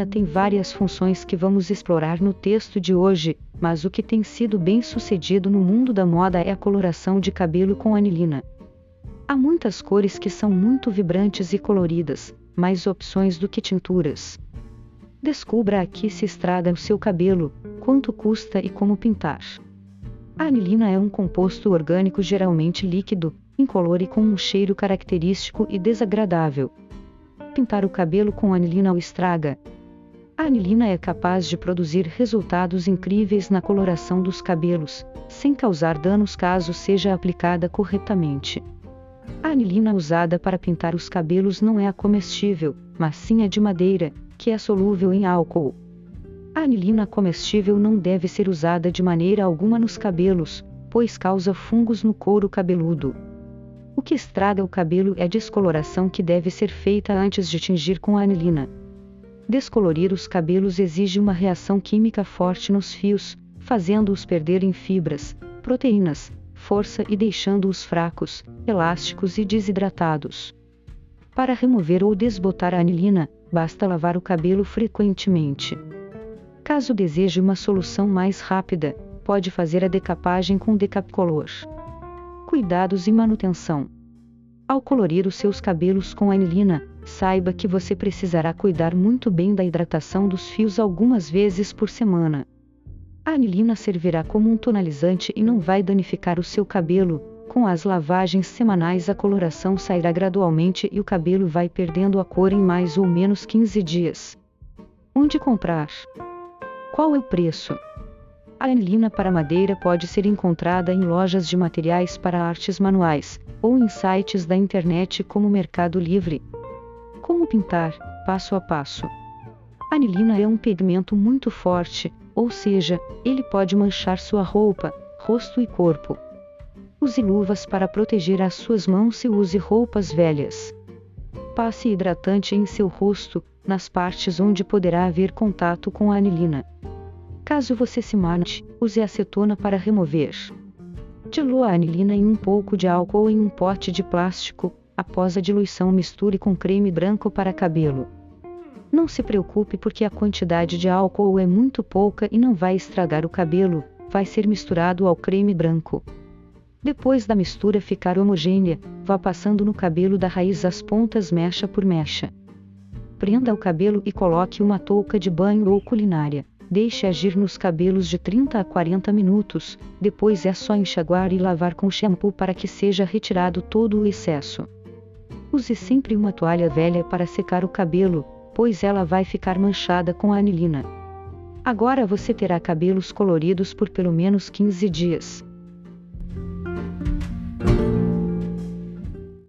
anilina tem várias funções que vamos explorar no texto de hoje, mas o que tem sido bem sucedido no mundo da moda é a coloração de cabelo com anilina. Há muitas cores que são muito vibrantes e coloridas, mais opções do que tinturas. Descubra aqui se estraga o seu cabelo, quanto custa e como pintar. A anilina é um composto orgânico geralmente líquido, incolor e com um cheiro característico e desagradável. Pintar o cabelo com anilina o estraga. A anilina é capaz de produzir resultados incríveis na coloração dos cabelos, sem causar danos caso seja aplicada corretamente. A anilina usada para pintar os cabelos não é a comestível, mas sim a de madeira, que é solúvel em álcool. A anilina comestível não deve ser usada de maneira alguma nos cabelos, pois causa fungos no couro cabeludo. O que estraga o cabelo é a descoloração que deve ser feita antes de tingir com a anilina. Descolorir os cabelos exige uma reação química forte nos fios, fazendo-os perderem fibras, proteínas, força e deixando-os fracos, elásticos e desidratados. Para remover ou desbotar a anilina, basta lavar o cabelo frequentemente. Caso deseje uma solução mais rápida, pode fazer a decapagem com decapicolor. Cuidados e manutenção. Ao colorir os seus cabelos com anilina, saiba que você precisará cuidar muito bem da hidratação dos fios algumas vezes por semana. A anilina servirá como um tonalizante e não vai danificar o seu cabelo. Com as lavagens semanais, a coloração sairá gradualmente e o cabelo vai perdendo a cor em mais ou menos 15 dias. Onde comprar? Qual é o preço? A anilina para madeira pode ser encontrada em lojas de materiais para artes manuais, ou em sites da internet como Mercado Livre. Como pintar, passo a passo. A anilina é um pigmento muito forte, ou seja, ele pode manchar sua roupa, rosto e corpo. Use luvas para proteger as suas mãos e use roupas velhas. Passe hidratante em seu rosto, nas partes onde poderá haver contato com a anilina. Caso você se mate, use acetona para remover. Dilua a anilina em um pouco de álcool em um pote de plástico. Após a diluição, misture com creme branco para cabelo. Não se preocupe porque a quantidade de álcool é muito pouca e não vai estragar o cabelo, vai ser misturado ao creme branco. Depois da mistura ficar homogênea, vá passando no cabelo da raiz as pontas mecha por mecha prenda o cabelo e coloque uma touca de banho ou culinária. Deixe agir nos cabelos de 30 a 40 minutos, depois é só enxaguar e lavar com shampoo para que seja retirado todo o excesso. Use sempre uma toalha velha para secar o cabelo, pois ela vai ficar manchada com a anilina. Agora você terá cabelos coloridos por pelo menos 15 dias.